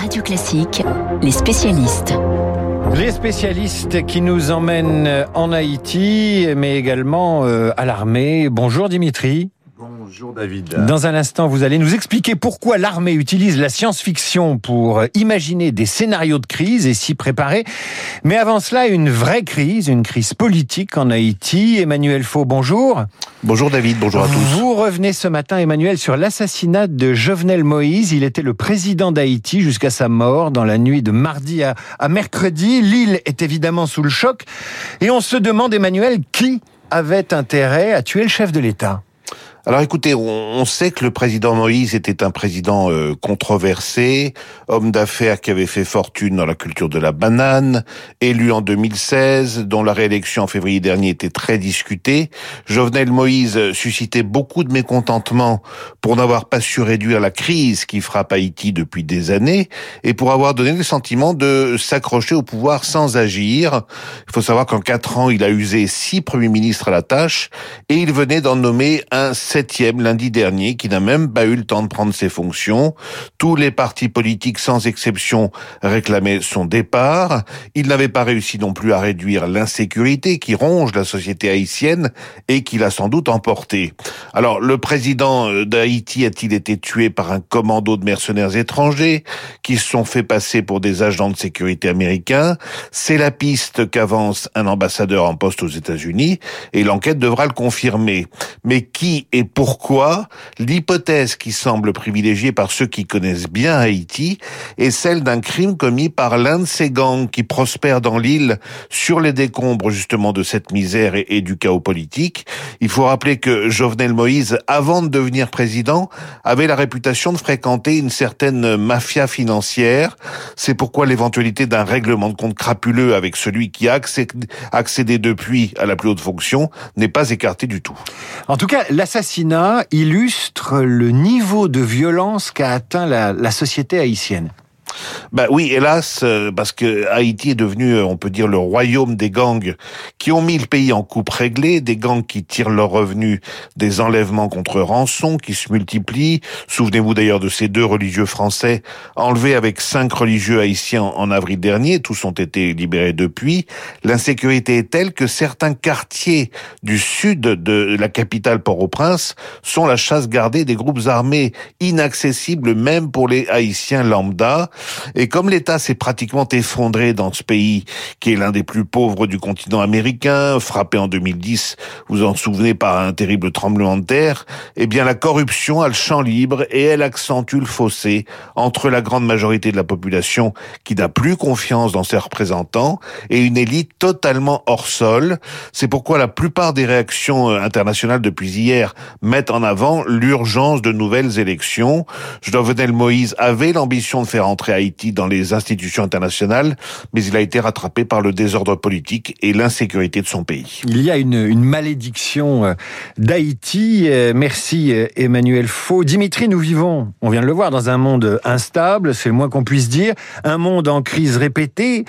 Radio Classique, les spécialistes. Les spécialistes qui nous emmènent en Haïti, mais également euh, à l'armée. Bonjour Dimitri. Bonjour David. Dans un instant, vous allez nous expliquer pourquoi l'armée utilise la science-fiction pour imaginer des scénarios de crise et s'y préparer. Mais avant cela, une vraie crise, une crise politique en Haïti. Emmanuel Faux, bonjour. Bonjour David, bonjour à tous. Vous revenez ce matin, Emmanuel, sur l'assassinat de Jovenel Moïse. Il était le président d'Haïti jusqu'à sa mort dans la nuit de mardi à, à mercredi. L'île est évidemment sous le choc. Et on se demande, Emmanuel, qui avait intérêt à tuer le chef de l'État? Alors écoutez, on, sait que le président Moïse était un président euh, controversé, homme d'affaires qui avait fait fortune dans la culture de la banane, élu en 2016, dont la réélection en février dernier était très discutée. Jovenel Moïse suscitait beaucoup de mécontentement pour n'avoir pas su réduire la crise qui frappe Haïti depuis des années et pour avoir donné le sentiment de s'accrocher au pouvoir sans agir. Il faut savoir qu'en quatre ans, il a usé six premiers ministres à la tâche et il venait d'en nommer un septième lundi dernier, qui n'a même pas eu le temps de prendre ses fonctions. Tous les partis politiques, sans exception, réclamaient son départ. Il n'avait pas réussi non plus à réduire l'insécurité qui ronge la société haïtienne et qui l'a sans doute emporté. Alors, le président d'Haïti a-t-il été tué par un commando de mercenaires étrangers qui se sont fait passer pour des agents de sécurité américains? C'est la piste qu'avance un ambassadeur en poste aux États-Unis et l'enquête devra le confirmer. Mais qui et pourquoi l'hypothèse qui semble privilégiée par ceux qui connaissent bien Haïti est celle d'un crime commis par l'un de ces gangs qui prospèrent dans l'île sur les décombres justement de cette misère et, du chaos politique. Il faut rappeler que Jovenel Moïse, avant de devenir président, avait la réputation de fréquenter une certaine mafia financière. C'est pourquoi l'éventualité d'un règlement de compte crapuleux avec celui qui a accédé, depuis à la plus haute fonction n'est pas écartée du tout. En tout cas, illustre le niveau de violence qu'a atteint la, la société haïtienne. Ben oui, hélas, euh, parce que Haïti est devenu, euh, on peut dire, le royaume des gangs qui ont mis le pays en coupe réglée, des gangs qui tirent leurs revenus des enlèvements contre rançon, qui se multiplient. Souvenez-vous d'ailleurs de ces deux religieux français enlevés avec cinq religieux haïtiens en avril dernier. Tous ont été libérés depuis. L'insécurité est telle que certains quartiers du sud de la capitale Port-au-Prince sont la chasse gardée des groupes armés inaccessibles même pour les Haïtiens lambda. Et comme l'État s'est pratiquement effondré dans ce pays, qui est l'un des plus pauvres du continent américain, frappé en 2010, vous en souvenez, par un terrible tremblement de terre, eh bien la corruption a le champ libre et elle accentue le fossé entre la grande majorité de la population qui n'a plus confiance dans ses représentants et une élite totalement hors sol. C'est pourquoi la plupart des réactions euh, internationales depuis hier mettent en avant l'urgence de nouvelles élections. Jovenel Moïse avait l'ambition de faire entrer Haïti dans les institutions internationales, mais il a été rattrapé par le désordre politique et l'insécurité de son pays. Il y a une, une malédiction euh, d'Haïti. Euh, merci euh, Emmanuel Faux. Dimitri, nous vivons, on vient de le voir, dans un monde instable, c'est le moins qu'on puisse dire, un monde en crise répétée.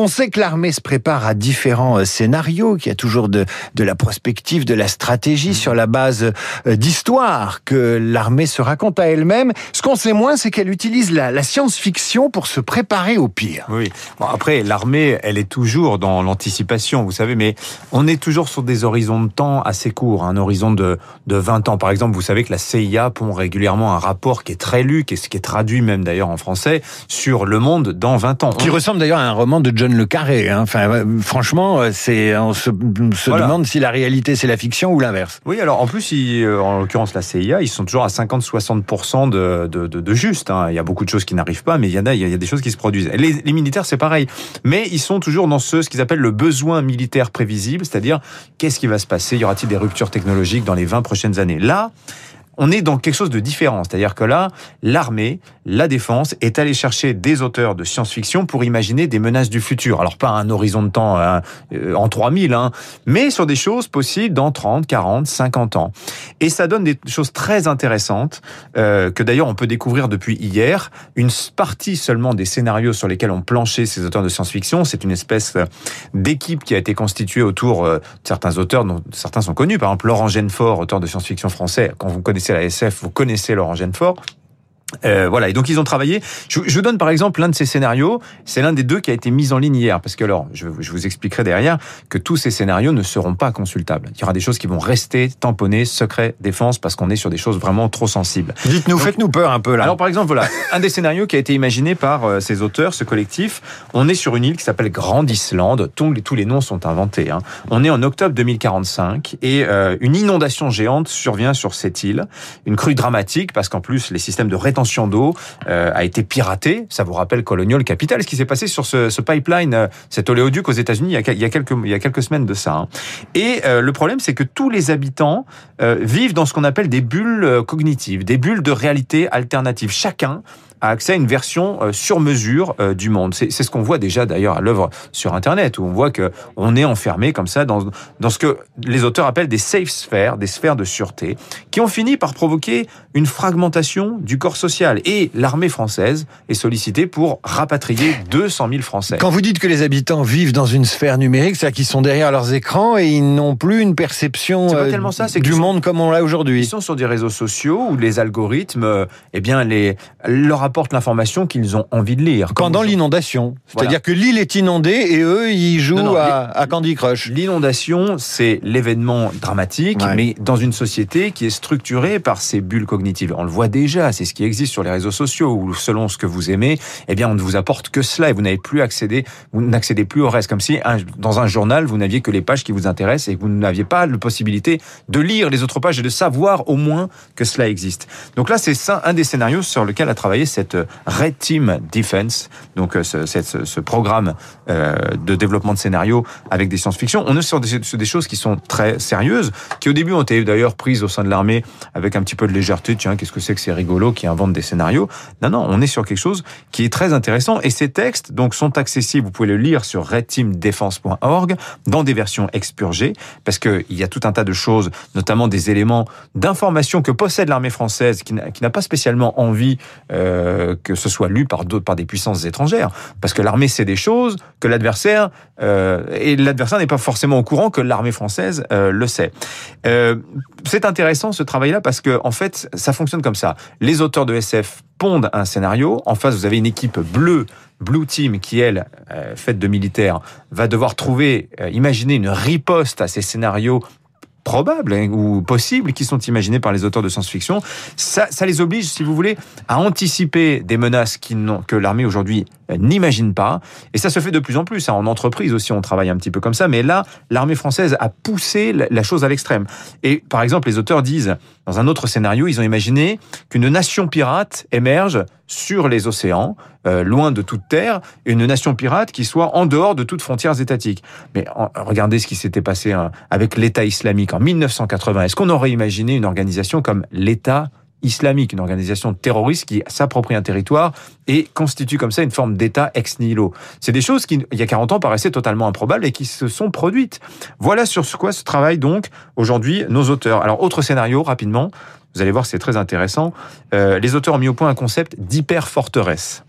On sait que l'armée se prépare à différents euh, scénarios, qu'il y a toujours de, de la prospective, de la stratégie sur la base euh, d'histoires que l'armée se raconte à elle-même. Ce qu'on sait moins, c'est qu'elle utilise la, la science-fiction pour se préparer au pire. Oui. Bon, après, l'armée, elle est toujours dans l'anticipation, vous savez, mais on est toujours sur des horizons de temps assez courts, un horizon de, de 20 ans. Par exemple, vous savez que la CIA pond régulièrement un rapport qui est très lu, qui est, qui est traduit même d'ailleurs en français, sur le monde dans 20 ans. Qui ressemble d'ailleurs à un roman de John le carré. Hein. Enfin, euh, franchement, euh, c'est on se, se demande si la réalité c'est la fiction ou l'inverse. Oui, alors en plus, euh, en l'occurrence la CIA, ils sont toujours à 50-60% de, de, de, de, juste. Hein. Il y a beaucoup de choses qui n'arrivent pas, mais il y en a, il y a des choses qui se produisent. Les, les militaires, c'est pareil, mais ils sont toujours dans ce, ce qu'ils appellent le besoin militaire prévisible, c'est-à-dire qu'est-ce qui va se passer, y aura-t-il des ruptures technologiques dans les 20 prochaines années? Là, on est dans quelque chose de différent. C'est-à-dire que là, l'armée, la défense est allée chercher des auteurs de science-fiction pour imaginer des menaces du futur. Alors pas un horizon de temps hein, euh, en 3000, hein, mais sur des choses possibles dans 30, 40, 50 ans. Et ça donne des choses très intéressantes euh, que d'ailleurs on peut découvrir depuis hier. Une partie seulement des scénarios sur lesquels ont planché ces auteurs de science-fiction, c'est une espèce d'équipe qui a été constituée autour euh, de certains auteurs dont certains sont connus. Par exemple, Laurent Genefort, auteur de science-fiction français, quand vous connaissez la SF, vous connaissez Laurent Genefort. Euh, voilà, et donc ils ont travaillé. Je, je vous donne par exemple l'un de ces scénarios. C'est l'un des deux qui a été mis en ligne hier, parce que alors, je, je, vous expliquerai derrière que tous ces scénarios ne seront pas consultables. Il y aura des choses qui vont rester tamponnées, secret, défense, parce qu'on est sur des choses vraiment trop sensibles. Dites-nous, faites-nous peur un peu là. Alors par exemple, voilà, un des scénarios qui a été imaginé par euh, ces auteurs, ce collectif. On est sur une île qui s'appelle Grande Islande. Tous les, tous les noms sont inventés. Hein. On est en octobre 2045 et euh, une inondation géante survient sur cette île. Une crue dramatique parce qu'en plus les systèmes de rétention d'eau euh, a été piraté. Ça vous rappelle Colonial Capital, ce qui s'est passé sur ce, pipeline, euh, cet oléoduc aux États-Unis il, y a quelques il y a quelques semaines de ça. Hein. Et euh, le problème, c'est que tous les habitants vivent dans ce qu'on appelle des bulles cognitives, des bulles de réalité alternative. Chacun a accès à une version euh, sur mesure euh, du monde. C'est ce qu'on voit déjà d'ailleurs à l'œuvre sur Internet, où on voit que on est enfermé comme ça dans, dans ce que les auteurs appellent des safe sphères, des sphères de sûreté, qui ont fini par provoquer une fragmentation du corps social. Et l'armée française est sollicitée pour rapatrier 200 000 Français. Quand vous dites que les habitants vivent dans une sphère numérique, c'est-à-dire qu'ils sont derrière leurs écrans et ils n'ont plus une perception euh, ça, du monde sont, comme on l'a aujourd'hui. Ils sont sur des réseaux sociaux où les algorithmes, eh bien, les, leur apportent l'information qu'ils ont envie de lire. Pendant l'inondation. C'est-à-dire voilà. que l'île est inondée et eux, ils jouent non, non, à, à, Candy Crush. L'inondation, c'est l'événement dramatique, ouais. mais dans une société qui est structurée par ces bulles cognitives. On le voit déjà, c'est ce qui existe sur les réseaux sociaux, où selon ce que vous aimez, eh bien, on ne vous apporte que cela et vous n'avez plus accédé, vous n'accédez plus au reste. Comme si, un, dans un journal, vous n'aviez que les pages qui vous intéressent et que vous n'aviez pas la possibilité de lire les autres pages et de savoir au moins que cela existe. Donc là, c'est un des scénarios sur lequel a travaillé cette Red Team Defense, donc euh, ce, programme euh, de développement de scénarios avec des science-fiction. On est sur des, sur des, choses qui sont très sérieuses, qui au début ont été d'ailleurs prises au sein de l'armée avec un petit peu de légèreté. Tiens, qu'est-ce que c'est que ces rigolos qui inventent des scénarios? Non, non, on est sur quelque chose qui est très intéressant. Et ces textes donc sont accessibles. Vous pouvez le lire sur redteamdefense.org dans des versions expurgées, parce qu'il y a tout un tas de choses, notamment des éléments d'information que possède l'armée française, qui n'a pas spécialement envie euh, que ce soit lu par des puissances étrangères, parce que l'armée sait des choses que l'adversaire euh, et l'adversaire n'est pas forcément au courant que l'armée française euh, le sait. Euh, c'est intéressant ce travail-là parce que en fait, ça fonctionne comme ça. Les auteurs de SF pondent un scénario. En face, vous avez une équipe bleue Blue Team, qui elle, euh, faite de militaires, va devoir trouver, euh, imaginer une riposte à ces scénarios probables hein, ou possibles qui sont imaginés par les auteurs de science-fiction, ça, ça, les oblige, si vous voulez, à anticiper des menaces qui que l'armée aujourd'hui n'imagine pas. Et ça se fait de plus en plus. Hein. En entreprise aussi, on travaille un petit peu comme ça. Mais là, l'armée française a poussé la chose à l'extrême. Et par exemple, les auteurs disent, dans un autre scénario, ils ont imaginé qu'une nation pirate émerge sur les océans, euh, loin de toute terre, une nation pirate qui soit en dehors de toutes frontières étatiques. Mais regardez ce qui s'était passé hein, avec l'État islamique en 1980. Est-ce qu'on aurait imaginé une organisation comme l'État islamique, une organisation terroriste qui s'approprie un territoire et constitue comme ça une forme d'État ex nihilo? C'est des choses qui, il y a 40 ans, paraissaient totalement improbables et qui se sont produites. Voilà sur quoi se travaillent donc aujourd'hui nos auteurs. Alors, autre scénario, rapidement, vous allez voir, c'est très intéressant. Euh, les auteurs ont mis au point un concept d'hyper-forteresse.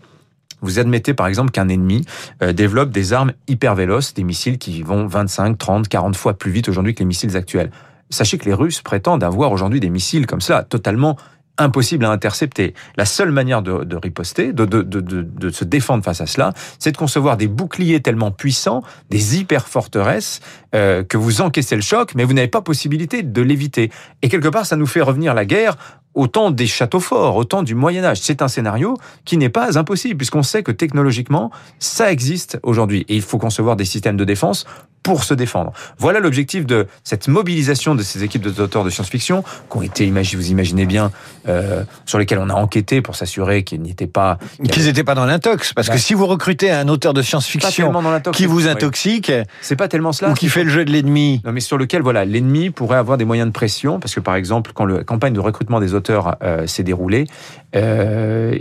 Vous admettez par exemple qu'un ennemi euh, développe des armes hyper véloces, des missiles qui vont 25, 30, 40 fois plus vite aujourd'hui que les missiles actuels. Sachez que les Russes prétendent avoir aujourd'hui des missiles comme ça, totalement impossible à intercepter. La seule manière de, de riposter, de, de, de, se défendre face à cela, c'est de concevoir des boucliers tellement puissants, des hyper forteresses, euh, que vous encaissez le choc, mais vous n'avez pas possibilité de l'éviter. Et quelque part, ça nous fait revenir la guerre au temps des châteaux forts, au temps du Moyen Âge. C'est un scénario qui n'est pas impossible, puisqu'on sait que technologiquement, ça existe aujourd'hui. Et il faut concevoir des systèmes de défense pour se défendre. Voilà l'objectif de cette mobilisation de ces équipes d'auteurs de science-fiction, qui ont été, vous imaginez bien, euh, sur lesquelles on a enquêté pour s'assurer qu'ils n'étaient pas... Qu'ils n'étaient pas dans l'intox. Parce bah, que si vous recrutez un auteur de science-fiction qui vous intoxique... C'est pas tellement cela. Ou qui fait le jeu de l'ennemi. Non, mais sur lequel, voilà, l'ennemi pourrait avoir des moyens de pression, parce que par exemple, quand la campagne de recrutement des auteurs euh, s'est déroulée, euh,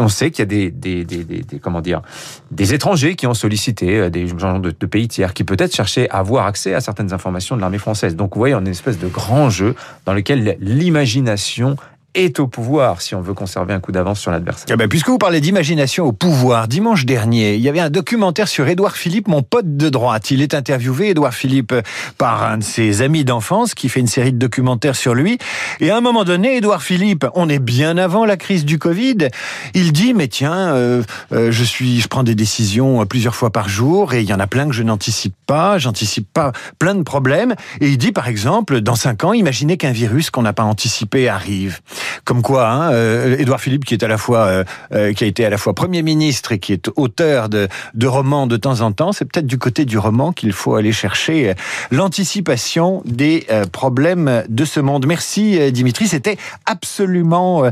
on sait qu'il y a des, des, des, des, comment dire, des étrangers qui ont sollicité des gens de, de pays tiers qui peut-être cherchaient à avoir accès à certaines informations de l'armée française. Donc, vous voyez, on a une espèce de grand jeu dans lequel l'imagination est au pouvoir si on veut conserver un coup d'avance sur l'adversaire. Eh ben, puisque vous parlez d'imagination au pouvoir, dimanche dernier, il y avait un documentaire sur Édouard Philippe, mon pote de droite. Il est interviewé, Édouard Philippe, par un de ses amis d'enfance qui fait une série de documentaires sur lui. Et à un moment donné, Édouard Philippe, on est bien avant la crise du Covid, il dit, mais tiens, euh, euh, je suis, je prends des décisions plusieurs fois par jour et il y en a plein que je n'anticipe pas, j'anticipe pas plein de problèmes. Et il dit, par exemple, dans cinq ans, imaginez qu'un virus qu'on n'a pas anticipé arrive. Comme quoi, hein, euh, Édouard Philippe, qui est à la fois, euh, euh, qui a été à la fois premier ministre et qui est auteur de, de romans de temps en temps, c'est peut-être du côté du roman qu'il faut aller chercher l'anticipation des problèmes de ce monde. Merci Dimitri, c'était absolument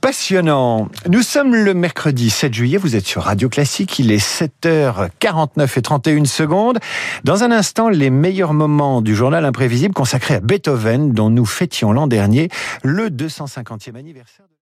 passionnant. Nous sommes le mercredi 7 juillet, vous êtes sur Radio Classique, il est 7h49 et 31 secondes. Dans un instant, les meilleurs moments du journal imprévisible consacré à Beethoven dont nous fêtions l'an dernier le 250e anniversaire.